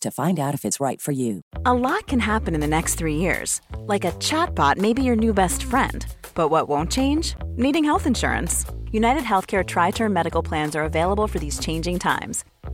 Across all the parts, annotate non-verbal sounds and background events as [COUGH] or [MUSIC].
to find out if it's right for you. A lot can happen in the next three years. Like a chatbot may be your new best friend. But what won't change? Needing health insurance. United Healthcare Tri Term Medical Plans are available for these changing times.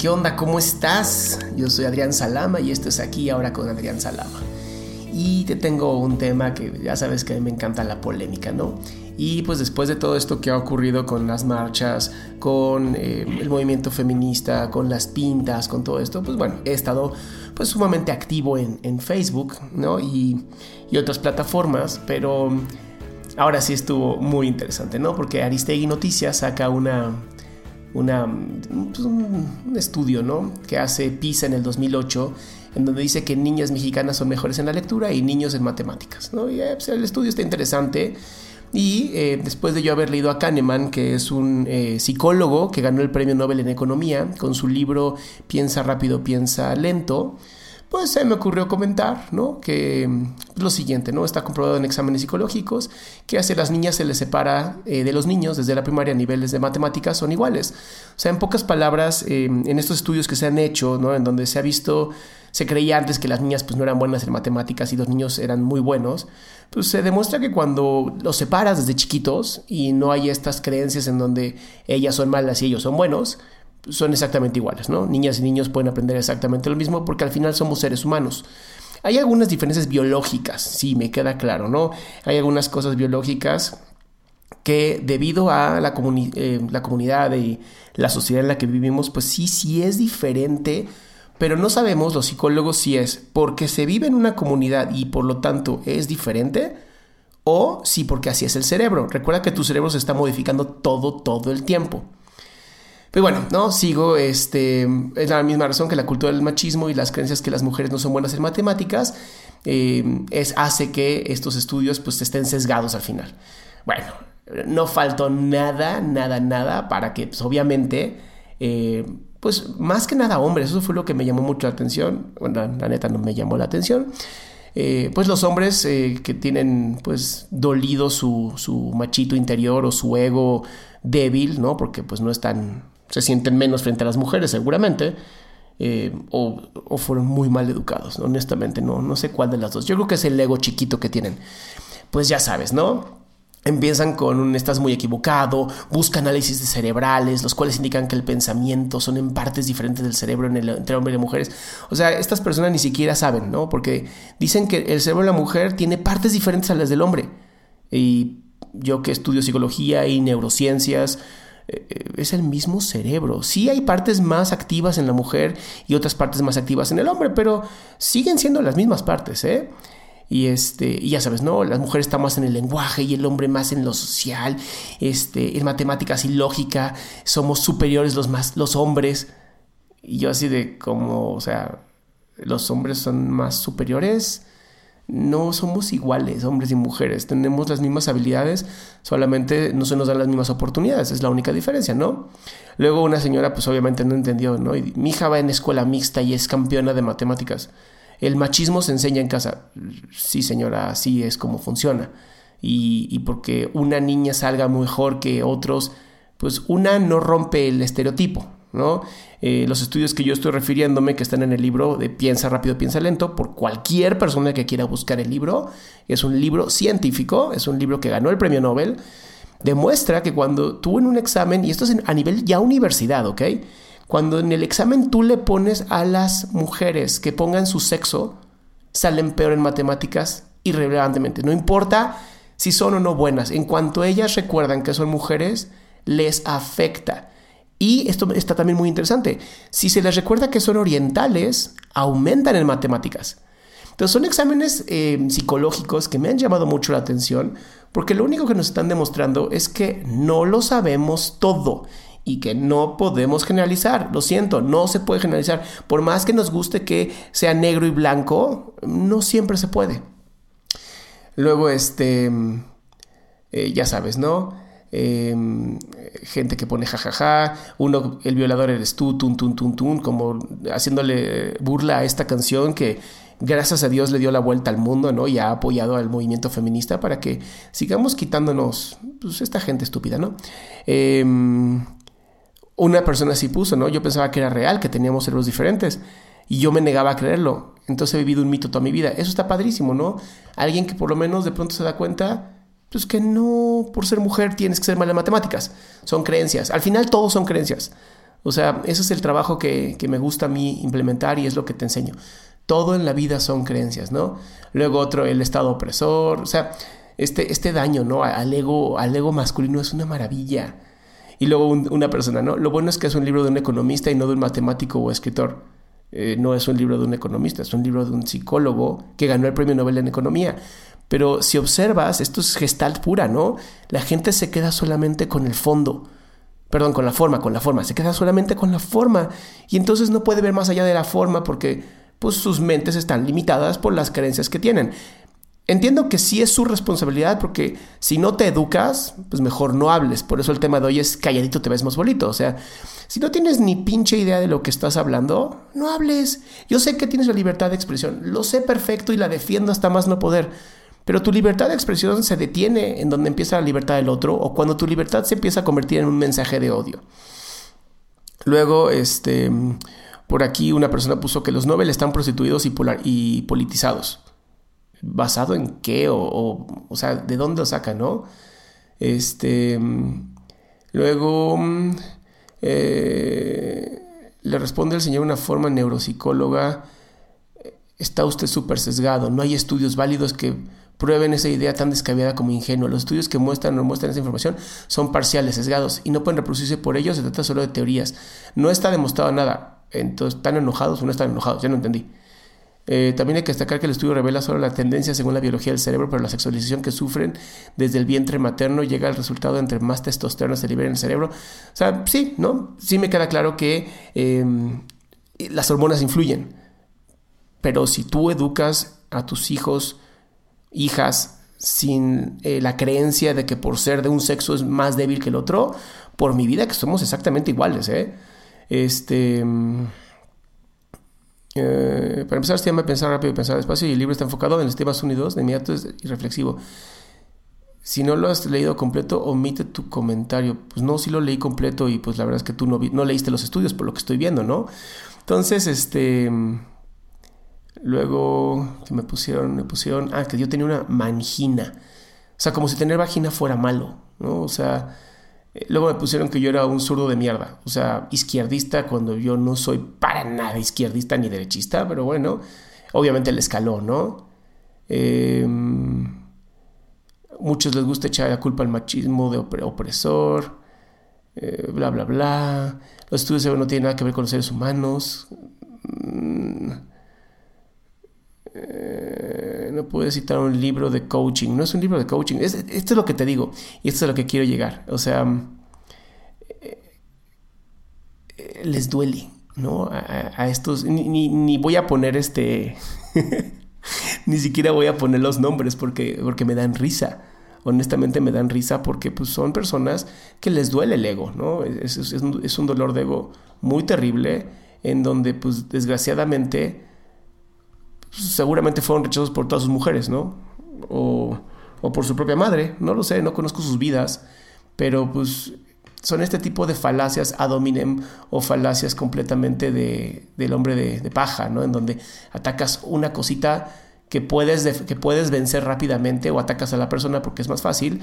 ¿Qué onda? ¿Cómo estás? Yo soy Adrián Salama y esto es aquí ahora con Adrián Salama. Y te tengo un tema que ya sabes que a mí me encanta la polémica, ¿no? Y pues después de todo esto que ha ocurrido con las marchas, con eh, el movimiento feminista, con las pintas, con todo esto, pues bueno, he estado pues sumamente activo en, en Facebook, ¿no? Y, y otras plataformas, pero ahora sí estuvo muy interesante, ¿no? Porque Aristegui Noticias saca una, pues un, estudio ¿no? que hace PISA en el 2008, en donde dice que niñas mexicanas son mejores en la lectura y niños en matemáticas. ¿no? Eh, pues, el estudio está interesante. Y eh, después de yo haber leído a Kahneman, que es un eh, psicólogo que ganó el premio Nobel en Economía, con su libro Piensa rápido, piensa lento, pues se me ocurrió comentar, ¿no? Que pues, lo siguiente, ¿no? Está comprobado en exámenes psicológicos que hacia las niñas se les separa eh, de los niños desde la primaria a niveles de matemáticas son iguales. O sea, en pocas palabras, eh, en estos estudios que se han hecho, ¿no? En donde se ha visto, se creía antes que las niñas pues no eran buenas en matemáticas y los niños eran muy buenos, pues se demuestra que cuando los separas desde chiquitos y no hay estas creencias en donde ellas son malas y ellos son buenos, son exactamente iguales, ¿no? Niñas y niños pueden aprender exactamente lo mismo porque al final somos seres humanos. Hay algunas diferencias biológicas, sí, me queda claro, ¿no? Hay algunas cosas biológicas que debido a la, eh, la comunidad y la sociedad en la que vivimos, pues sí, sí es diferente, pero no sabemos los psicólogos si es porque se vive en una comunidad y por lo tanto es diferente o si porque así es el cerebro. Recuerda que tu cerebro se está modificando todo, todo el tiempo. Pero bueno, no, sigo, este, es la misma razón que la cultura del machismo y las creencias que las mujeres no son buenas en matemáticas, eh, es, hace que estos estudios pues estén sesgados al final. Bueno, no faltó nada, nada, nada para que pues, obviamente, eh, pues más que nada hombres, eso fue lo que me llamó mucho la atención, bueno, la neta no me llamó la atención. Eh, pues los hombres que tienen pues dolido su, su machito interior o su ego débil, ¿no? Porque pues no están se sienten menos frente a las mujeres seguramente, eh, o, fueron muy mal educados, honestamente, no, no sé cuál de las dos. Yo creo que es el ego chiquito que tienen. Pues ya sabes, ¿no? Empiezan con un estás muy equivocado, busca análisis de cerebrales, los cuales indican que el pensamiento son en partes diferentes del cerebro en el, entre hombres y mujeres. O sea, estas personas ni siquiera saben, ¿no? Porque dicen que el cerebro de la mujer tiene partes diferentes a las del hombre. Y yo que estudio psicología y neurociencias, es el mismo cerebro. Sí hay partes más activas en la mujer y otras partes más activas en el hombre, pero siguen siendo las mismas partes, ¿eh? Y este, y ya sabes, ¿no? Las mujeres están más en el lenguaje y el hombre más en lo social, este, en matemáticas y lógica, somos superiores los más, los hombres. Y yo así de como, o sea, los hombres son más superiores. No somos iguales, hombres y mujeres. Tenemos las mismas habilidades, solamente no se nos dan las mismas oportunidades. Es la única diferencia, ¿no? Luego una señora, pues obviamente no entendió, ¿no? Y, mi hija va en escuela mixta y es campeona de matemáticas. El machismo se enseña en casa. Sí, señora, así es como funciona. Y, y porque una niña salga mejor que otros, pues una no rompe el estereotipo, ¿no? Eh, los estudios que yo estoy refiriéndome, que están en el libro de Piensa rápido, piensa lento, por cualquier persona que quiera buscar el libro, es un libro científico, es un libro que ganó el premio Nobel, demuestra que cuando tú en un examen, y esto es a nivel ya universidad, ¿ok? Cuando en el examen tú le pones a las mujeres que pongan su sexo, salen peor en matemáticas irrelevantemente. No importa si son o no buenas, en cuanto ellas recuerdan que son mujeres, les afecta. Y esto está también muy interesante. Si se les recuerda que son orientales, aumentan en matemáticas. Entonces son exámenes eh, psicológicos que me han llamado mucho la atención porque lo único que nos están demostrando es que no lo sabemos todo y que no podemos generalizar. Lo siento, no se puede generalizar. Por más que nos guste que sea negro y blanco, no siempre se puede. Luego, este, eh, ya sabes, ¿no? Em, gente que pone jajaja, uno, el violador eres tú, tun, tun, tun, tun, como haciéndole burla a esta canción que gracias a Dios le dio la vuelta al mundo, ¿no? Y ha apoyado al movimiento feminista para que sigamos quitándonos, pues, esta gente estúpida, ¿no? Em, una persona así puso, ¿no? Yo pensaba que era real, que teníamos cerebros diferentes. Y yo me negaba a creerlo. Entonces he vivido un mito toda mi vida. Eso está padrísimo, ¿no? Alguien que por lo menos de pronto se da cuenta pues que no por ser mujer tienes que ser mala en matemáticas. Son creencias. Al final todos son creencias. O sea, ese es el trabajo que, me gusta a mí implementar y es lo que te enseño. Todo en la vida son creencias, ¿no? Luego otro, el estado opresor. O sea, este, este daño, ¿no? Al ego, al ego masculino es una maravilla. Y luego una persona, ¿no? Lo bueno es que es un libro de un economista y no de un matemático o escritor. Eh, no es un libro de un economista, es un libro de un psicólogo que ganó el premio Nobel en Economía. Pero si observas, esto es gestalt pura, ¿no? La gente se queda solamente con el fondo. Perdón, con la forma, con la forma. Se queda solamente con la forma. Y entonces no puede ver más allá de la forma porque pues, sus mentes están limitadas por las creencias que tienen. Entiendo que sí es su responsabilidad porque si no te educas, pues mejor no hables. Por eso el tema de hoy es calladito te ves más bonito. O sea, si no tienes ni pinche idea de lo que estás hablando, no hables. Yo sé que tienes la libertad de expresión, lo sé perfecto y la defiendo hasta más no poder. Pero tu libertad de expresión se detiene en donde empieza la libertad del otro o cuando tu libertad se empieza a convertir en un mensaje de odio. Luego, este, por aquí una persona puso que los Nobel están prostituidos y, y politizados. ¿Basado en qué? O, o, sea, ¿de dónde lo saca, no? Este, luego, eh, le responde el señor una forma neuropsicóloga. Está usted súper sesgado. No hay estudios válidos que prueben esa idea tan descabellada como ingenua. Los estudios que muestran o muestran esa información son parciales, sesgados y no pueden reproducirse por ellos, se trata solo de teorías. No está demostrado nada. Entonces, ¿están enojados o no están enojados? Ya no entendí. Eh, también hay que destacar que el estudio revela solo la tendencia según la biología del cerebro, pero la sexualización que sufren desde el vientre materno llega al resultado entre más testosterona se libera en el cerebro. O sea, sí, ¿no? Sí me queda claro que em, las hormonas influyen. Pero si tú educas a tus hijos hijas sin eh, la creencia de que por ser de un sexo es más débil que el otro, por mi vida que somos exactamente iguales, ¿eh? Este... Mm, eh, para empezar, este tema pensar rápido y pensar despacio y el libro está enfocado en los temas unidos de inmediato y reflexivo. Si no lo has leído completo, omite tu comentario. Pues no, sí lo leí completo y pues la verdad es que tú no, no leíste los estudios por lo que estoy viendo, ¿no? Entonces, este... Luego me pusieron, me pusieron, ah, que yo tenía una mangina. O sea, como si tener vagina fuera malo, ¿no? O sea, eh, luego me pusieron que yo era un zurdo de mierda. O sea, izquierdista cuando yo no soy para nada izquierdista ni derechista, pero bueno, obviamente el escaló, ¿no? Em, muchos les gusta echar la culpa al machismo de opresor, eh, bla, bla, bla. Los estudios no tienen nada que ver con los seres humanos. Mm, eh, no puedo citar un libro de coaching. No es un libro de coaching. esto es lo que te digo. Y esto es a lo que quiero llegar. O sea, eh, les duele. ¿no? A, estos, ni, ni, voy a poner este, [LAUGHS] ni siquiera voy a poner los nombres porque, porque me dan risa. Honestamente me dan risa porque pues, son personas que les duele el ego, ¿no? Es, es, es un dolor de ego muy terrible en donde, pues, desgraciadamente, seguramente fueron rechazados por todas sus mujeres, ¿no? O, o por su propia madre, no lo sé, no conozco sus vidas, pero pues son este tipo de falacias ad hominem o falacias completamente de, del hombre de, paja, ¿no? En donde atacas una cosita que puedes, que puedes vencer rápidamente o atacas a la persona porque es más fácil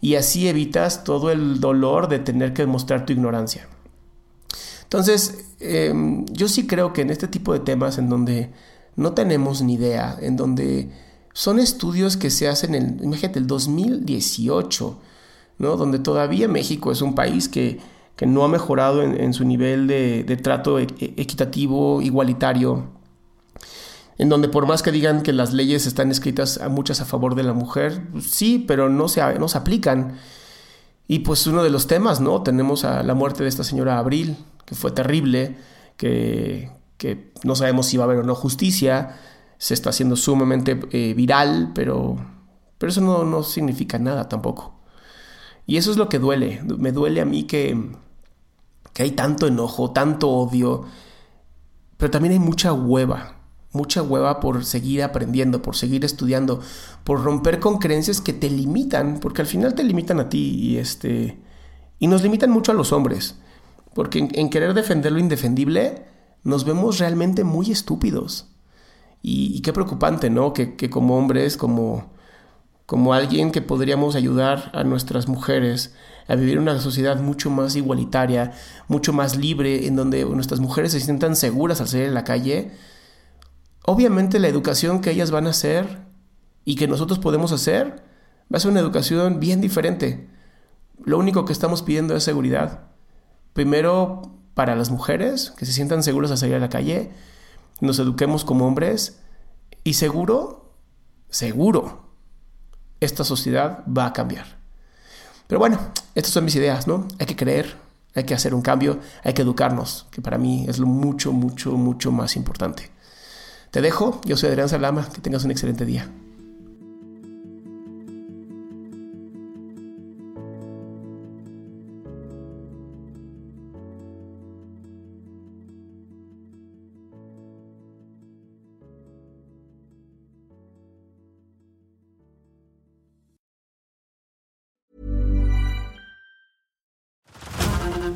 y así evitas todo el dolor de tener que demostrar tu ignorancia. Entonces, em, yo sí creo que en este tipo de temas en donde no tenemos ni idea, en donde son estudios que se hacen en, imagínate, el 2018, ¿no? Donde todavía México es un país que, no ha mejorado en, su nivel de, trato e, e, equitativo, igualitario, en donde por más que digan que las leyes están escritas a muchas a favor de la mujer, sí, pero no se, no se aplican. Y pues uno de los temas, ¿no? Tenemos a la muerte de esta señora Abril, que fue terrible, que, que no sabemos si va a haber o no justicia, se está haciendo sumamente eh, viral, pero, pero eso no, no significa nada tampoco. Y eso es lo que duele. Me duele a mí que, que hay tanto enojo, tanto odio, pero también hay mucha hueva. Mucha hueva por seguir aprendiendo, por seguir estudiando, por romper con creencias que te limitan, porque al final te limitan a ti y este y nos limitan mucho a los hombres, porque en, querer defender lo indefendible nos vemos realmente muy estúpidos. Y, qué preocupante, ¿no? Que, que como hombres, como, como alguien que podríamos ayudar a nuestras mujeres a vivir una sociedad mucho más igualitaria, mucho más libre, en donde nuestras mujeres se sientan seguras al salir en la calle, obviamente la educación que ellas van a hacer y que nosotros podemos hacer va a ser una educación bien diferente. Lo único que estamos pidiendo es seguridad. Primero para las mujeres, que se sientan seguras al salir a la calle, nos eduquemos como hombres y seguro, seguro, esta sociedad va a cambiar. Pero bueno, estas son mis ideas, ¿no? Hay que creer, hay que hacer un cambio, hay que educarnos, que para mí es lo mucho, mucho, mucho más importante. Te dejo, yo soy Adrián Salama, que tengas un excelente día.